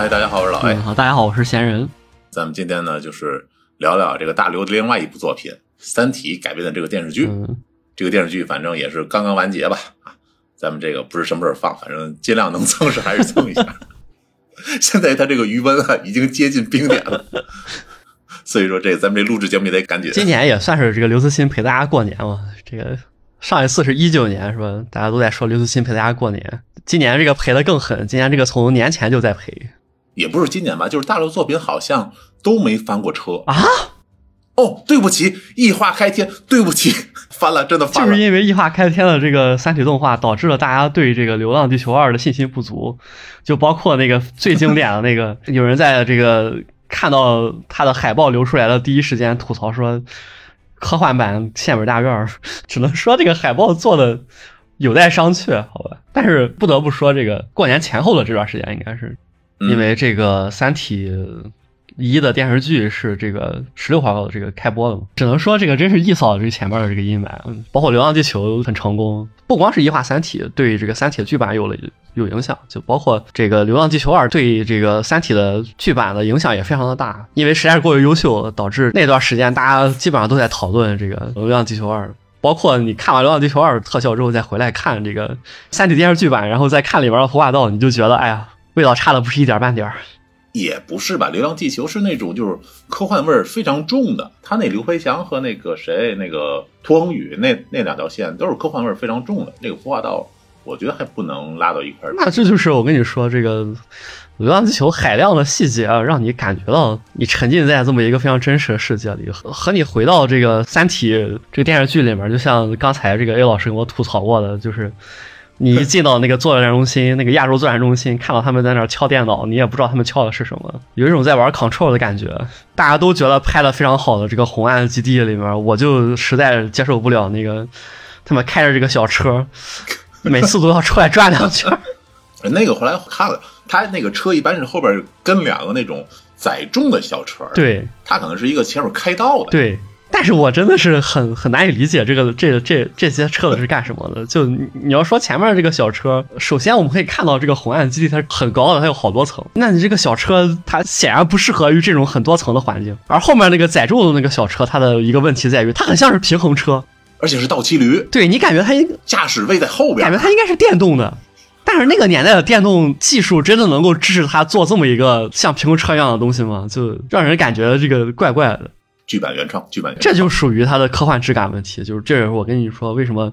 嗨，大家好，我是老 A。好，大家好，我是闲人。咱们今天呢，就是聊聊这个大刘的另外一部作品《三体》改编的这个电视剧。嗯，这个电视剧反正也是刚刚完结吧？啊，咱们这个不是什么时候放，反正尽量能蹭是还是蹭一下。现在他这个余温啊，已经接近冰点了，所以说这咱们这录制节目也得赶紧。今年也算是这个刘慈欣陪大家过年嘛。这个上一次是一九年是吧？大家都在说刘慈欣陪大家过年，今年这个陪的更狠，今年这个从年前就在陪。也不是今年吧，就是大陆作品好像都没翻过车啊！哦，对不起，异化开天，对不起，翻了，真的翻了。就是因为异化开天的这个三体动画，导致了大家对这个《流浪地球二》的信心不足。就包括那个最经典的那个，有人在这个看到他的海报流出来的第一时间吐槽说，科幻版县委大院，只能说这个海报做的有待商榷，好吧。但是不得不说，这个过年前后的这段时间，应该是。因为这个《三体一》的电视剧是这个十六号这个开播的嘛，只能说这个真是一扫这前面的这个阴霾。包括《流浪地球》很成功，不光是一画《三体》对这个《三体》的剧版有了有影响，就包括这个《流浪地球二》对这个《三体》的剧版的影响也非常的大。因为实在是过于优秀，导致那段时间大家基本上都在讨论这个《流浪地球二》。包括你看完《流浪地球二》特效之后再回来看这个《三体》电视剧版，然后再看里边的服化道，你就觉得哎呀。味道差的不是一点半点儿，也不是吧？《流浪地球》是那种就是科幻味儿非常重的，他那刘培强和那个谁那个屠恒宇那那两条线都是科幻味儿非常重的。那个孵化道，我觉得还不能拉到一块儿。那这就是我跟你说，这个《流浪地球》海量的细节啊，让你感觉到你沉浸在这么一个非常真实的世界里，和你回到这个《三体》这个电视剧里面，就像刚才这个 A 老师跟我吐槽过的，就是。你一进到那个作战中心，那个亚洲作战中心，看到他们在那敲电脑，你也不知道他们敲的是什么，有一种在玩 Control 的感觉。大家都觉得拍的非常好的这个红岸基地里面，我就实在接受不了那个他们开着这个小车，每次都要出来转两圈。那个后来我看了，他那个车一般是后边跟两个那种载重的小车，对，他可能是一个前面开道的，对。但是我真的是很很难以理解这个这这这些车子是干什么的。就你要说前面这个小车，首先我们可以看到这个红岸基地它是很高的，它有好多层。那你这个小车它显然不适合于这种很多层的环境。而后面那个载重的那个小车，它的一个问题在于它很像是平衡车，而且是倒骑驴。对你感觉它应驾驶位在后边，感觉它应该是电动的。但是那个年代的电动技术真的能够支持它做这么一个像平衡车一样的东西吗？就让人感觉这个怪怪的。剧版原创，剧版原创这就属于它的科幻质感问题。就是这也是我跟你说，为什么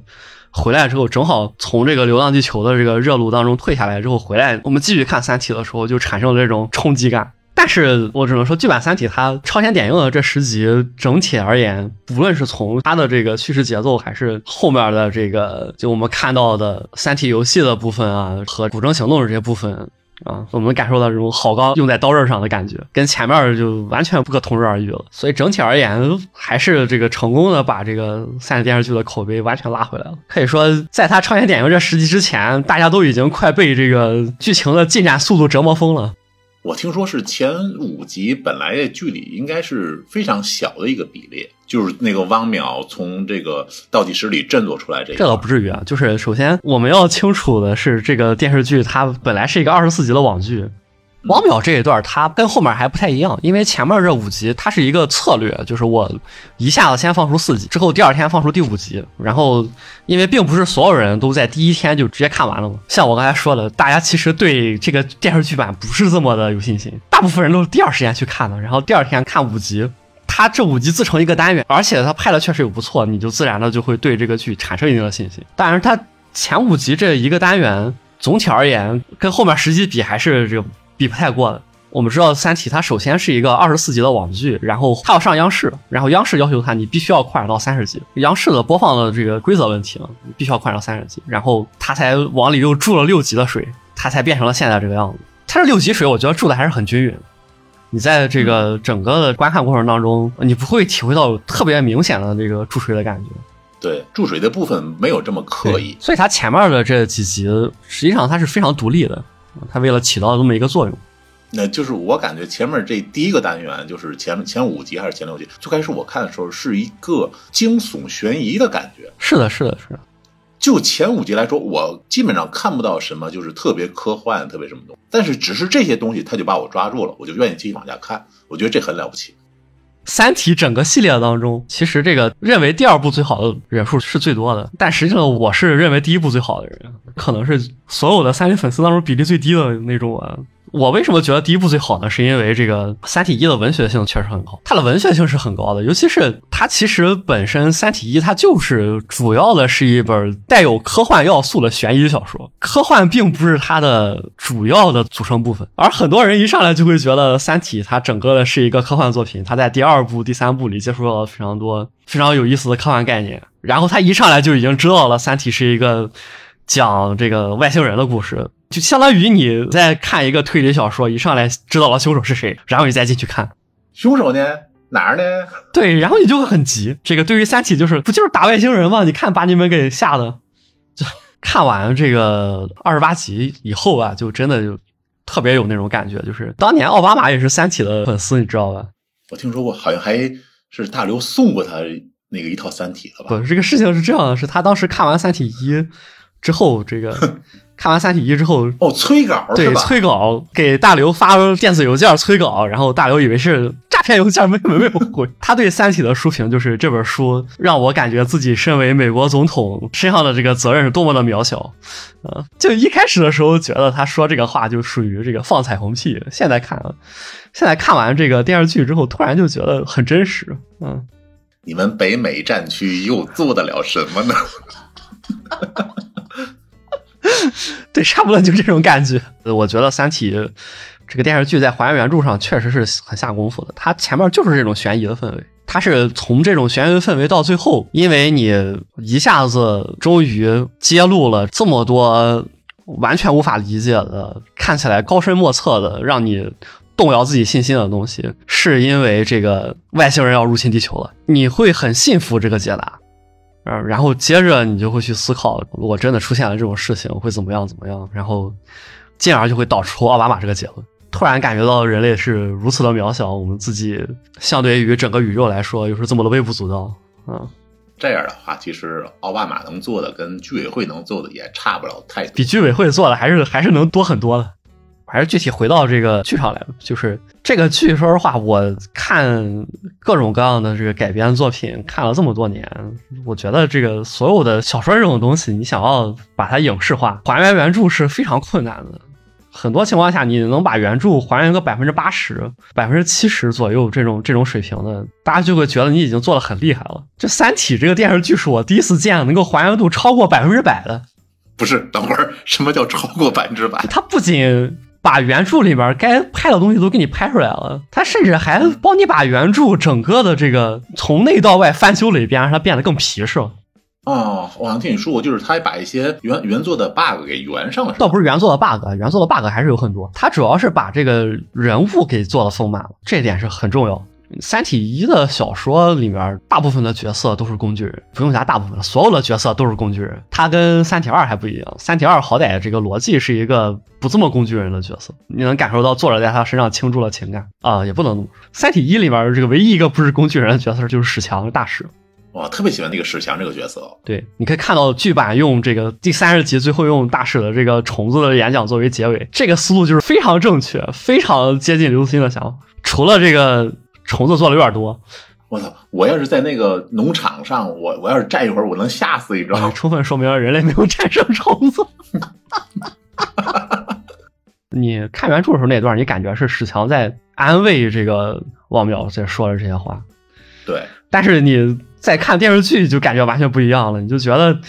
回来之后正好从这个《流浪地球》的这个热路当中退下来之后回来，我们继续看《三体》的时候就产生了这种冲击感。但是我只能说，剧版《三体》它超前点映的这十集整体而言，无论是从它的这个叙事节奏，还是后面的这个就我们看到的《三体》游戏的部分啊，和古筝行动的这些部分。啊，我们感受到这种好钢用在刀刃上的感觉，跟前面就完全不可同日而语了。所以整体而言，还是这个成功的把这个三体电视剧的口碑完全拉回来了。可以说，在他超前点映这十集之前，大家都已经快被这个剧情的进展速度折磨疯了。我听说是前五集本来剧里应该是非常小的一个比例。就是那个汪淼从这个倒计时里振作出来，这这倒不至于啊。就是首先我们要清楚的是，这个电视剧它本来是一个二十四集的网剧，王淼这一段他跟后面还不太一样，因为前面这五集它是一个策略，就是我一下子先放出四集，之后第二天放出第五集，然后因为并不是所有人都在第一天就直接看完了嘛。像我刚才说的，大家其实对这个电视剧版不是这么的有信心，大部分人都是第二时间去看的，然后第二天看五集。他这五集自成一个单元，而且他拍的确实也不错，你就自然的就会对这个剧产生一定的信心。但是他前五集这一个单元，总体而言跟后面十集比还是这个比不太过的。我们知道《三体》它首先是一个二十四集的网剧，然后它要上央视，然后央视要求它你必须要扩展到三十集，央视的播放的这个规则问题嘛，必须要扩展到三十集，然后它才往里又注了六集的水，它才变成了现在这个样子。它这六集水，我觉得注的还是很均匀。你在这个整个的观看过程当中，你不会体会到特别明显的这个注水的感觉。对，注水的部分没有这么刻意，所以它前面的这几集实际上它是非常独立的，它为了起到这么一个作用。那就是我感觉前面这第一个单元，就是前前五集还是前六集，最开始我看的时候是一个惊悚悬疑的感觉。是的，是的，是的。就前五集来说，我基本上看不到什么就是特别科幻、特别什么东西，但是只是这些东西，他就把我抓住了，我就愿意继续往下看。我觉得这很了不起。《三体》整个系列当中，其实这个认为第二部最好的人数是最多的，但实际上我是认为第一部最好的人，可能是所有的三体粉丝当中比例最低的那种啊。我为什么觉得第一部最好呢？是因为这个《三体一》的文学性确实很高，它的文学性是很高的，尤其是它其实本身《三体一》它就是主要的是一本带有科幻要素的悬疑小说，科幻并不是它的主要的组成部分。而很多人一上来就会觉得《三体》它整个的是一个科幻作品，它在第二部、第三部里接触到了非常多非常有意思的科幻概念，然后他一上来就已经知道了《三体》是一个讲这个外星人的故事。就相当于你在看一个推理小说，一上来知道了凶手是谁，然后你再进去看凶手呢哪儿呢？对，然后你就会很急。这个对于《三体》就是不就是打外星人吗？你看把你们给吓的，就看完这个二十八集以后啊，就真的就特别有那种感觉。就是当年奥巴马也是《三体》的粉丝，你知道吧？我听说过，好像还是大刘送过他那个一套《三体》的吧？不，这个事情是这样的，是他当时看完《三体一》之后，这个看完《三体一》之后，哦，催稿对？催稿给大刘发电子邮件催稿，然后大刘以为是诈骗邮件，没没没有回。他对《三体》的书评就是这本书让我感觉自己身为美国总统身上的这个责任是多么的渺小。呃，就一开始的时候觉得他说这个话就属于这个放彩虹屁，现在看了，现在看完这个电视剧之后，突然就觉得很真实。嗯，你们北美战区又做得了什么呢？对，差不多就这种感觉。我觉得《三体》这个电视剧在还原原著上确实是很下功夫的。它前面就是这种悬疑的氛围，它是从这种悬疑氛围到最后，因为你一下子终于揭露了这么多完全无法理解的、看起来高深莫测的，让你动摇自己信心的东西，是因为这个外星人要入侵地球了，你会很信服这个解答。嗯，然后接着你就会去思考，如果真的出现了这种事情，会怎么样怎么样，然后进而就会导出奥巴马这个结论。突然感觉到人类是如此的渺小，我们自己相对于整个宇宙来说，又是这么的微不足道。嗯，这样的话，其实奥巴马能做的跟居委会能做的也差不了太多。比居委会做的还是还是能多很多的。还是具体回到这个剧上来了，就是这个剧，说实话，我看各种各样的这个改编作品看了这么多年，我觉得这个所有的小说这种东西，你想要把它影视化、还原原著是非常困难的。很多情况下，你能把原著还原个百分之八十、百分之七十左右这种这种水平的，大家就会觉得你已经做的很厉害了。这《三体》这个电视剧是我第一次见能够还原度超过百分之百的。不是，等会儿什么叫超过百分之百？它不仅把原著里边该拍的东西都给你拍出来了，他甚至还帮你把原著整个的这个从内到外翻修了一遍，让它变得更皮实了。哦，我好像听你说过，就是他还把一些原原作的 bug 给圆上了，倒不是原作的 bug，原作的 bug 还是有很多，他主要是把这个人物给做的丰满了，这点是很重要。《三体一》的小说里面，大部分的角色都是工具人，不用加大部分，所有的角色都是工具人。他跟《三体二》还不一样，《三体二》好歹这个逻辑是一个不这么工具人的角色，你能感受到作者在他身上倾注了情感啊，也不能这么说。《三体一》里面这个唯一一个不是工具人的角色就是史强大使。我特别喜欢那个史强这个角色。对，你可以看到剧版用这个第三十集最后用大使的这个虫子的演讲作为结尾，这个思路就是非常正确，非常接近刘慈欣的想法。除了这个虫子做的有点多，我操！我要是在那个农场上，我我要是站一会儿，我能吓死，你知道吗？充分说明了人类没有战胜虫子。你看原著的时候那段，你感觉是史强在安慰这个王淼在说的这些话，对但是你再看电视剧就感觉完全不一样了，你就觉得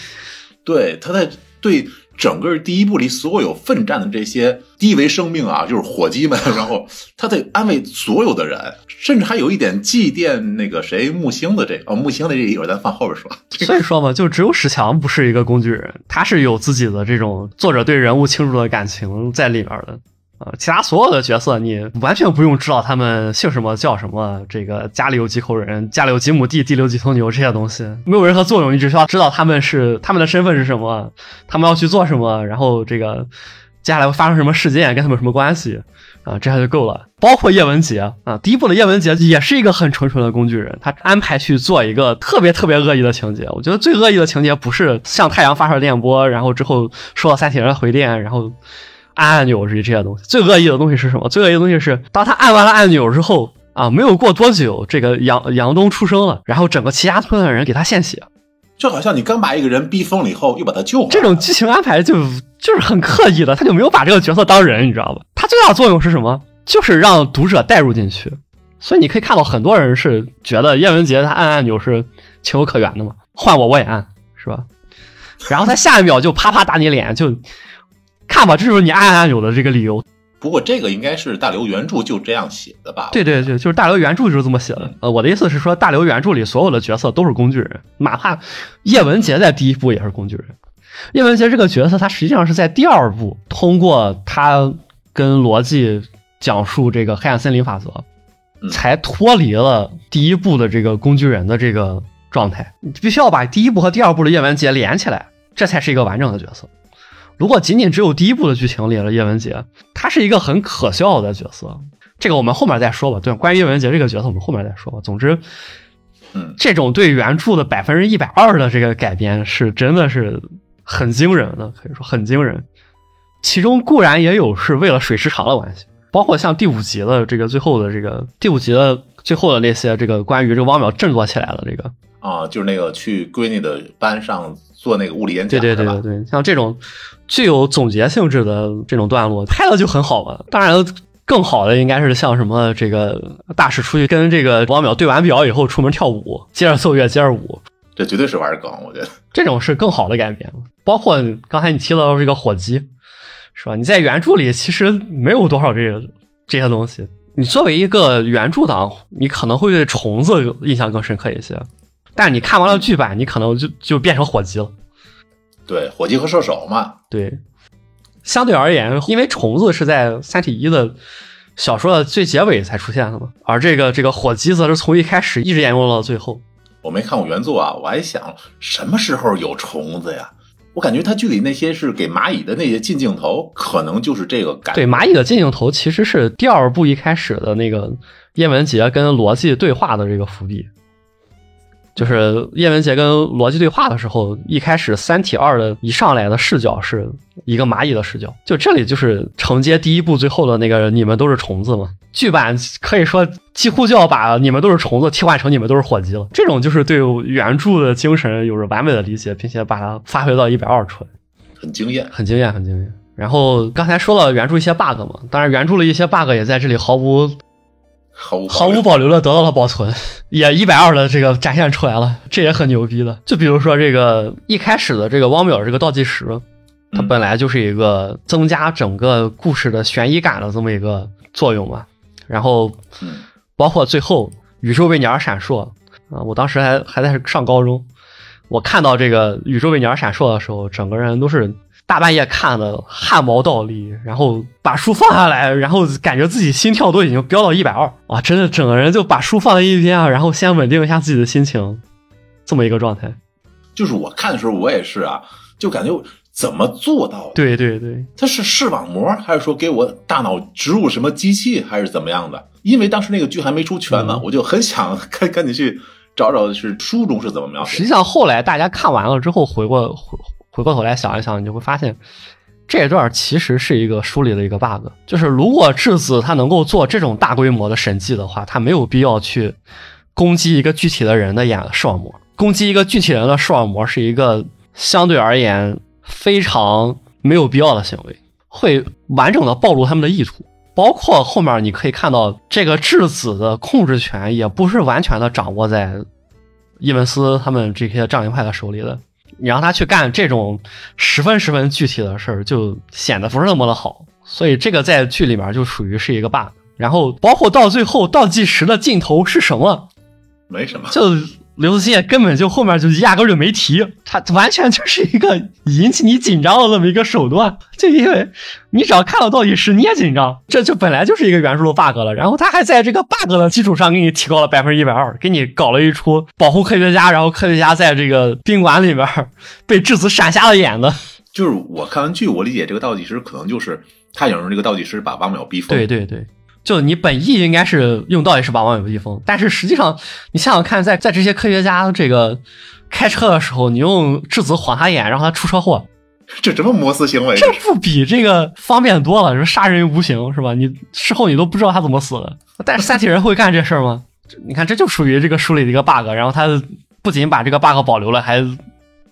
对，他在对整个第一部里所有奋战的这些低维生命啊，就是伙计们，然后他在安慰所有的人，甚至还有一点祭奠那个谁木星的这个哦，木星的这一会儿咱放后边说。所以说嘛，就只有史强不是一个工具人，他是有自己的这种作者对人物倾注的感情在里面的。啊，其他所有的角色你完全不用知道他们姓什么叫什么，这个家里有几口人，家里有几亩地，地里有几头牛这些东西没有任何作用，你只需要知道他们是他们的身份是什么，他们要去做什么，然后这个接下来会发生什么事件，跟他们什么关系啊？这样就够了。包括叶文洁啊，第一部的叶文洁也是一个很纯纯的工具人，他安排去做一个特别特别恶意的情节。我觉得最恶意的情节不是向太阳发射电波，然后之后收到三体人的回电，然后按按钮这这些东西。最恶意的东西是什么？最恶意的东西是当他按完了按钮之后啊，没有过多久，这个杨杨东出生了，然后整个齐家村的人给他献血。就好像你刚把一个人逼疯了以后，又把他救回来。这种剧情安排就就是很刻意的，他就没有把这个角色当人，你知道吧？他最大的作用是什么？就是让读者带入进去。所以你可以看到很多人是觉得叶文洁他按按钮是情有可原的嘛，换我我也按，是吧？然后他下一秒就啪啪打你脸，就看吧，这就是你按按钮的这个理由。不过这个应该是大刘原著就这样写的吧？对对对，就是大刘原著就是这么写的。呃，我的意思是说，大刘原著里所有的角色都是工具人，哪怕叶文洁在第一部也是工具人。叶文洁这个角色，他实际上是在第二部通过他跟罗辑讲述这个黑暗森林法则，才脱离了第一部的这个工具人的这个状态。你必须要把第一部和第二部的叶文洁连起来，这才是一个完整的角色。如果仅仅只有第一部的剧情里了叶文洁，他是一个很可笑的角色。这个我们后面再说吧。对，关于叶文洁这个角色，我们后面再说吧。总之，嗯，这种对原著的百分之一百二的这个改编是真的是很惊人的，可以说很惊人。其中固然也有是为了水时长的关系，包括像第五集的这个最后的这个第五集的最后的那些这个关于这个汪淼振作起来的这个啊，就是那个去闺女的班上做那个物理演讲，对对对对对，像这种。具有总结性质的这种段落拍的就很好嘛。当然，更好的应该是像什么这个大使出去跟这个王淼对完表以后出门跳舞，接着奏乐，接着舞，这绝对是玩梗，我觉得 这种是更好的改编。包括刚才你提到这个火鸡，是吧？你在原著里其实没有多少这个这些东西。你作为一个原著党，你可能会对虫子印象更深刻一些，但你看完了剧版，你可能就就变成火鸡了。对，火鸡和射手嘛。对，相对而言，因为虫子是在《三体一》的小说的最结尾才出现的嘛，而这个这个火鸡则是从一开始一直沿用到最后。我没看过原作啊，我还想什么时候有虫子呀？我感觉他剧里那些是给蚂蚁的那些近镜头，可能就是这个感。对，蚂蚁的近镜头其实是第二部一开始的那个叶文洁跟罗辑对话的这个伏笔。就是叶文洁跟逻辑对话的时候，一开始《三体二》的一上来的视角是一个蚂蚁的视角，就这里就是承接第一部最后的那个“你们都是虫子”嘛。剧版可以说几乎就要把“你们都是虫子”替换成“你们都是火鸡”了。这种就是对原著的精神有着完美的理解，并且把它发挥到一百二出来，很惊艳，很惊艳，很惊艳。然后刚才说了原著一些 bug 嘛，当然原著的一些 bug 也在这里毫无。毫无保留的得到了保存，也一百二的这个展现出来了，这也很牛逼的。就比如说这个一开始的这个汪淼这个倒计时，它本来就是一个增加整个故事的悬疑感的这么一个作用嘛。然后，包括最后宇宙为你而闪烁啊，我当时还还在上高中，我看到这个宇宙为你而闪烁的时候，整个人都是。大半夜看的汗毛倒立，然后把书放下来，然后感觉自己心跳都已经飙到一百二，啊！真的整个人就把书放在一边啊，然后先稳定一下自己的心情，这么一个状态。就是我看的时候，我也是啊，就感觉怎么做到？对对对，他是视网膜，还是说给我大脑植入什么机器，还是怎么样的？因为当时那个剧还没出全呢，我就很想赶赶紧去找找是书中是怎么描写。实际上后来大家看完了之后，回过回。回过头来想一想，你就会发现，这段其实是一个书里的一个 bug。就是如果质子它能够做这种大规模的审计的话，它没有必要去攻击一个具体的人的眼视网膜。攻击一个具体人的视网膜是一个相对而言非常没有必要的行为，会完整的暴露他们的意图。包括后面你可以看到，这个质子的控制权也不是完全的掌握在伊文斯他们这些战营派的手里的。你让他去干这种十分十分具体的事儿，就显得不是那么的好。所以这个在剧里面就属于是一个 bug。然后包括到最后倒计时的镜头是什么？没什么，就。刘慈欣根本就后面就压根就没提，他完全就是一个引起你紧张的这么一个手段，就因为你只要看到倒计时你也紧张，这就本来就是一个原著的 bug 了，然后他还在这个 bug 的基础上给你提高了百分之一百二，给你搞了一出保护科学家，然后科学家在这个宾馆里边被质子闪瞎了眼的就是我看完剧，我理解这个倒计时可能就是他想用这个倒计时把王淼逼疯。对对对，就你本意应该是用倒计时把网友逼疯，但是实际上你想想看，在在这些科学家这个开车的时候，你用质子晃他眼，让他出车祸，这什么摩斯行为？这不比这个方便多了？说杀人于无形是吧？你事后你都不知道他怎么死的。但是三体人会干这事儿吗？你看，这就属于这个书里的一个 bug。然后他不仅把这个 bug 保留了，还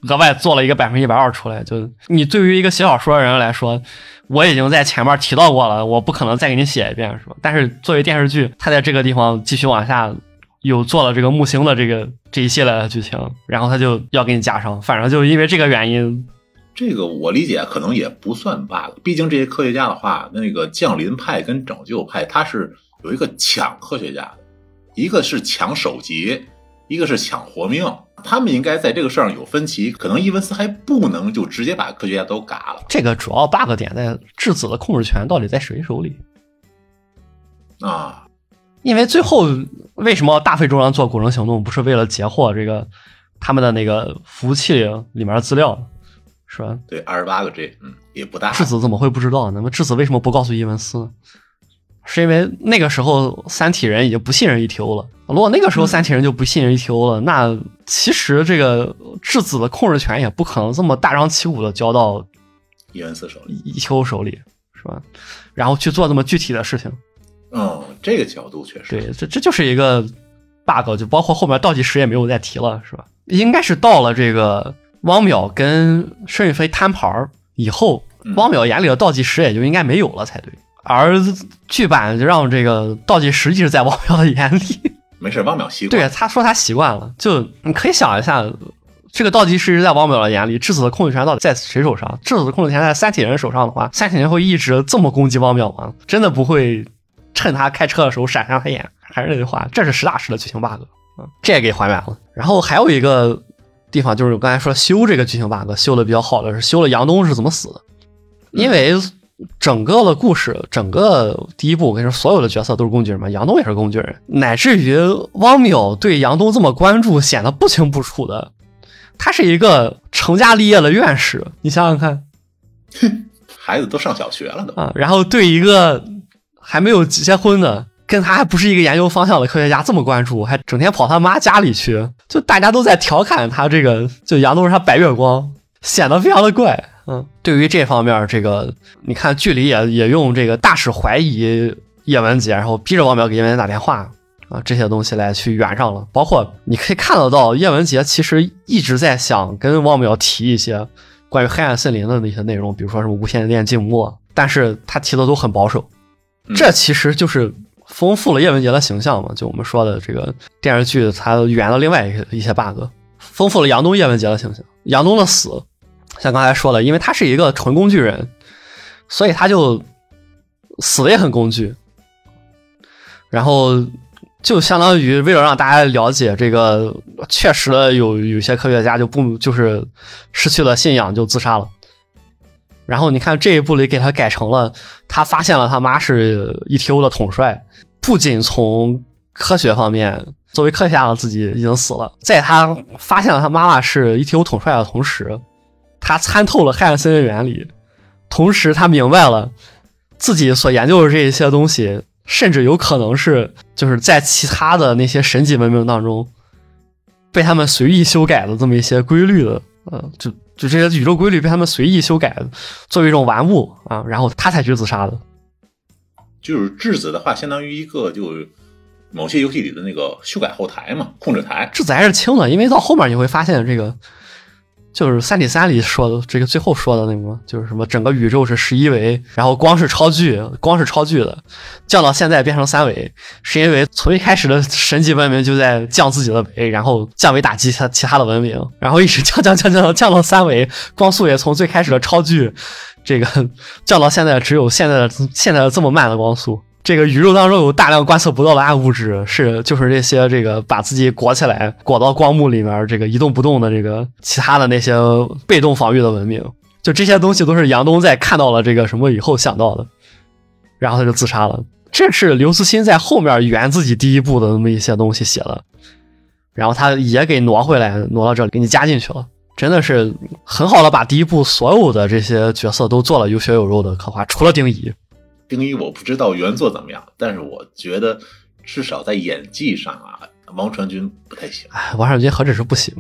额外做了一个百分之一百二出来。就你对于一个写小说的人来说，我已经在前面提到过了，我不可能再给你写一遍，是吧？但是作为电视剧，他在这个地方继续往下有做了这个木星的这个这一系列的剧情，然后他就要给你加上。反正就因为这个原因，这个我理解可能也不算 bug。毕竟这些科学家的话，那个降临派跟拯救派，他是有一个抢科学家。一个是抢首级，一个是抢活命，他们应该在这个事儿上有分歧，可能伊文斯还不能就直接把科学家都嘎了。这个主要 bug 点在质子的控制权到底在谁手里啊？因为最后为什么大费周章做古城行动，不是为了截获这个他们的那个服务器里面的资料，是吧？对，二十八个 G，嗯，也不大。质子怎么会不知道？那么质子为什么不告诉伊文斯呢？是因为那个时候三体人已经不信任 ETO 了。如果那个时候三体人就不信任 ETO 了，那其实这个质子的控制权也不可能这么大张旗鼓的交到伊文斯手里、ETO 手里，是吧？然后去做这么具体的事情。嗯，这个角度确实对，这这就是一个 bug，就包括后面倒计时也没有再提了，是吧？应该是到了这个汪淼跟申玉飞摊牌以后，汪淼眼里的倒计时也就应该没有了才对。而剧版就让这个倒计时一直在 汪淼的眼里。没事，汪淼习惯。对，他说他习惯了。就你可以想一下，这个倒计时在汪淼的眼里，质子的控制权到底在谁手上？质子的控制权在三体人手上的话，三体人会一直这么攻击汪淼吗？真的不会趁他开车的时候闪上他眼？还是那句话，这是实打实的剧情 bug 啊！这也给还原了。然后还有一个地方就是我刚才说修这个剧情 bug 修的比较好的是修了杨东是怎么死的，因为。整个的故事，整个第一部，我跟你说，所有的角色都是工具人嘛，杨东也是工具人，乃至于汪淼对杨东这么关注，显得不清不楚的。他是一个成家立业的院士，你想想看，孩子都上小学了都啊，然后对一个还没有结婚的，跟他还不是一个研究方向的科学家这么关注，还整天跑他妈家里去，就大家都在调侃他这个，就杨东是他白月光，显得非常的怪。嗯，对于这方面，这个你看剧里也也用这个大使怀疑叶文洁，然后逼着王淼给叶文洁打电话啊，这些东西来去圆上了。包括你可以看得到，叶文洁其实一直在想跟王淼提一些关于黑暗森林的那些内容，比如说什么无线电静默，但是他提的都很保守。这其实就是丰富了叶文洁的形象嘛，就我们说的这个电视剧它圆了另外一一些 bug，丰富了杨东叶文洁的形象。杨东的死。像刚才说的，因为他是一个纯工具人，所以他就死的也很工具。然后就相当于为了让大家了解这个，确实有有些科学家就不就是失去了信仰就自杀了。然后你看这一部里给他改成了，他发现了他妈是 ETO 的统帅，不仅从科学方面作为科学家的自己已经死了，在他发现了他妈妈是 ETO 统帅的同时。他参透了黑暗森林原理，同时他明白了自己所研究的这一些东西，甚至有可能是就是在其他的那些神级文明当中被他们随意修改的这么一些规律的，呃，就就这些宇宙规律被他们随意修改作为一种玩物啊，然后他才去自杀的。就是质子的话，相当于一个就某些游戏里的那个修改后台嘛，控制台。质子还是轻的，因为到后面你会发现这个。就是《三体三》里说的这个最后说的那个，就是什么整个宇宙是十一维，然后光是超巨，光是超巨的，降到现在变成三维，是因为从一开始的神级文明就在降自己的维，然后降维打击其他其他的文明，然后一直降降降降降到三维，光速也从最开始的超巨，这个降到现在只有现在的现在的这么慢的光速。这个宇宙当中有大量观测不到的暗物质，是就是这些这个把自己裹起来，裹到光幕里面，这个一动不动的这个其他的那些被动防御的文明，就这些东西都是杨东在看到了这个什么以后想到的，然后他就自杀了。这是刘慈欣在后面圆自己第一部的那么一些东西写的，然后他也给挪回来，挪到这里给你加进去了。真的是很好的把第一部所有的这些角色都做了有血有肉的刻画，除了丁仪。丁一我不知道原作怎么样，但是我觉得至少在演技上啊，王传君不太行。哎，王传君何止是不行。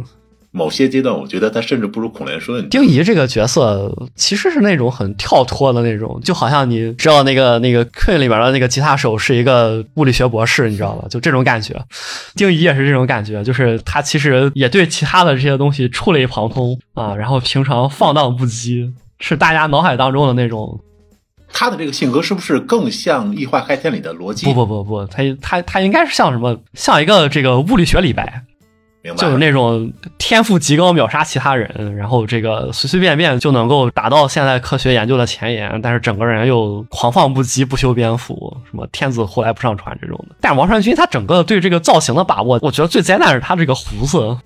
某些阶段，我觉得他甚至不如孔连顺。丁仪这个角色其实是那种很跳脱的那种，就好像你知道那个那个 Queen 里边的那个吉他手是一个物理学博士，你知道吧？就这种感觉。丁仪也是这种感觉，就是他其实也对其他的这些东西触类旁通啊，然后平常放荡不羁，是大家脑海当中的那种。他的这个性格是不是更像《异化开天》里的逻辑？不不不不，他他他应该是像什么？像一个这个物理学李白。就是那种天赋极高秒杀其他人，然后这个随随便便就能够达到现在科学研究的前沿，但是整个人又狂放不羁、不修边幅，什么天子呼来不上船这种的。但王传君他整个对这个造型的把握，我觉得最灾难是他这个胡子，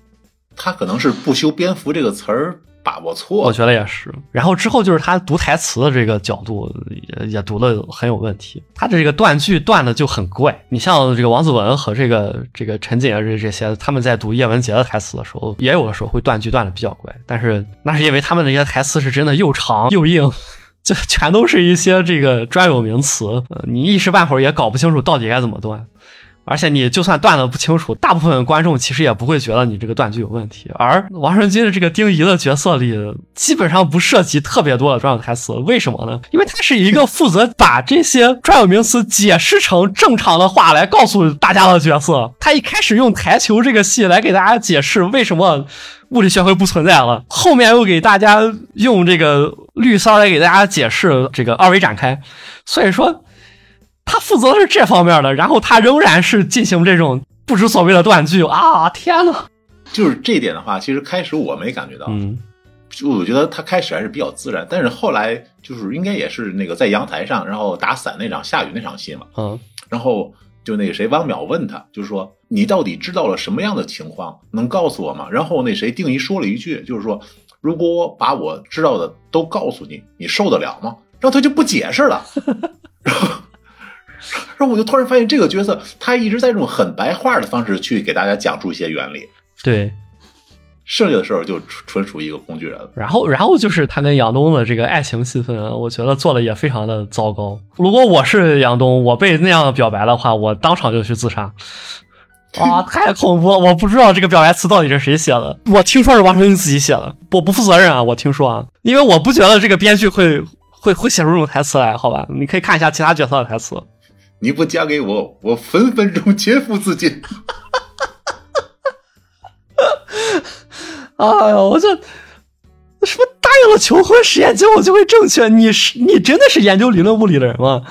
他可能是不修边幅这个词儿。把握错，我觉得也是。然后之后就是他读台词的这个角度也也读的很有问题，他的这个断句断的就很怪。你像这个王子文和这个这个陈锦啊这这些，他们在读叶文洁的台词的时候，也有的时候会断句断的比较怪。但是那是因为他们那些台词是真的又长又硬，就全都是一些这个专有名词，你一时半会儿也搞不清楚到底该怎么断。而且你就算断的不清楚，大部分观众其实也不会觉得你这个断句有问题。而王传君的这个丁仪的角色里，基本上不涉及特别多的专有台词。为什么呢？因为他是一个负责把这些专有名词解释成正常的话来告诉大家的角色。他一开始用台球这个戏来给大家解释为什么物理学会不存在了，后面又给大家用这个绿骚来给大家解释这个二维展开。所以说。他负责的是这方面的，然后他仍然是进行这种不知所谓的断句啊！天呐，就是这点的话，其实开始我没感觉到，嗯，就我觉得他开始还是比较自然，但是后来就是应该也是那个在阳台上，然后打伞那场下雨那场戏嘛，嗯，然后就那个谁汪淼问他，就是说你到底知道了什么样的情况，能告诉我吗？然后那谁定一说了一句，就是说如果我把我知道的都告诉你，你受得了吗？然后他就不解释了，然后。然后我就突然发现，这个角色他一直在用很白话的方式去给大家讲述一些原理。对，剩下的时候就纯属一个工具人。然后，然后就是他跟杨东的这个爱情戏份，我觉得做的也非常的糟糕。如果我是杨东，我被那样表白的话，我当场就去自杀。啊，太恐怖了！我不知道这个表白词到底是谁写的。我听说是王传君自己写的，我不负责任啊！我听说啊，因为我不觉得这个编剧会会会写出这种台词来，好吧？你可以看一下其他角色的台词。你不嫁给我，我分分钟切腹自尽。哎呀，我这什么答应了求婚实验结果就会正确？你是你真的是研究理论物理的人吗？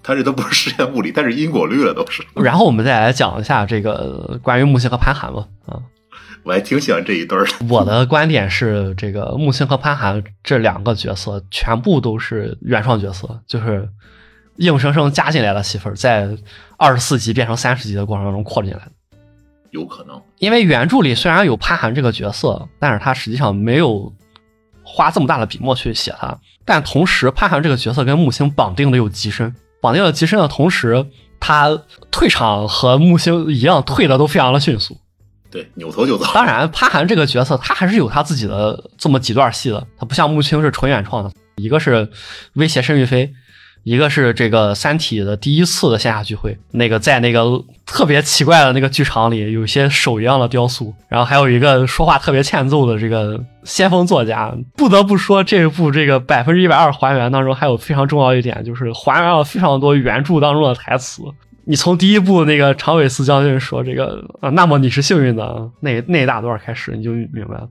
他这都不是实验物理，但是因果律了，都是。然后我们再来讲一下这个关于木星和潘寒吧。啊，我还挺喜欢这一对儿的。我的观点是，这个木星和潘寒这两个角色全部都是原创角色，就是。硬生生加进来的戏份，在二十四集变成三十集的过程当中扩进来的，有可能。因为原著里虽然有潘寒这个角色，但是他实际上没有花这么大的笔墨去写他。但同时，潘寒这个角色跟木星绑定的又极深，绑定了极深的同时，他退场和木星一样，退的都非常的迅速。对，扭头就走。当然，潘寒这个角色他还是有他自己的这么几段戏的，他不像木星是纯原创的，一个是威胁申玉飞。一个是这个《三体》的第一次的线下聚会，那个在那个特别奇怪的那个剧场里，有些手一样的雕塑，然后还有一个说话特别欠揍的这个先锋作家。不得不说，这一部这个百分之一百二还原当中，还有非常重要一点，就是还原了非常多原著当中的台词。你从第一部那个长尾寺将军说这个啊，那么你是幸运的那那一大段开始，你就明白了，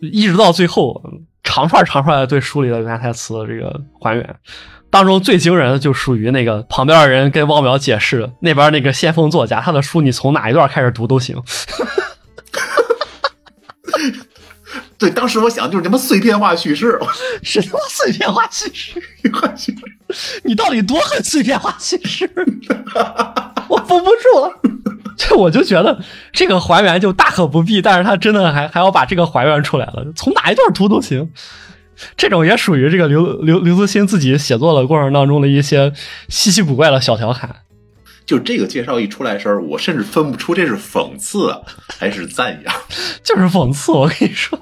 一直到最后长串长串的对书里的原台词的这个还原。当中最惊人的就属于那个旁边的人跟汪淼解释，那边那个先锋作家，他的书你从哪一段开始读都行。对，当时我想就是 什么碎片化叙事，什么碎片化叙事？你到底多恨碎片化叙事？我绷不住了。这我就觉得这个还原就大可不必，但是他真的还还要把这个还原出来了，从哪一段读都行。这种也属于这个刘刘刘慈欣自己写作的过程当中的一些稀奇古怪的小调侃。就这个介绍一出来的时候，我甚至分不出这是讽刺还是赞扬，就是讽刺。我跟你说，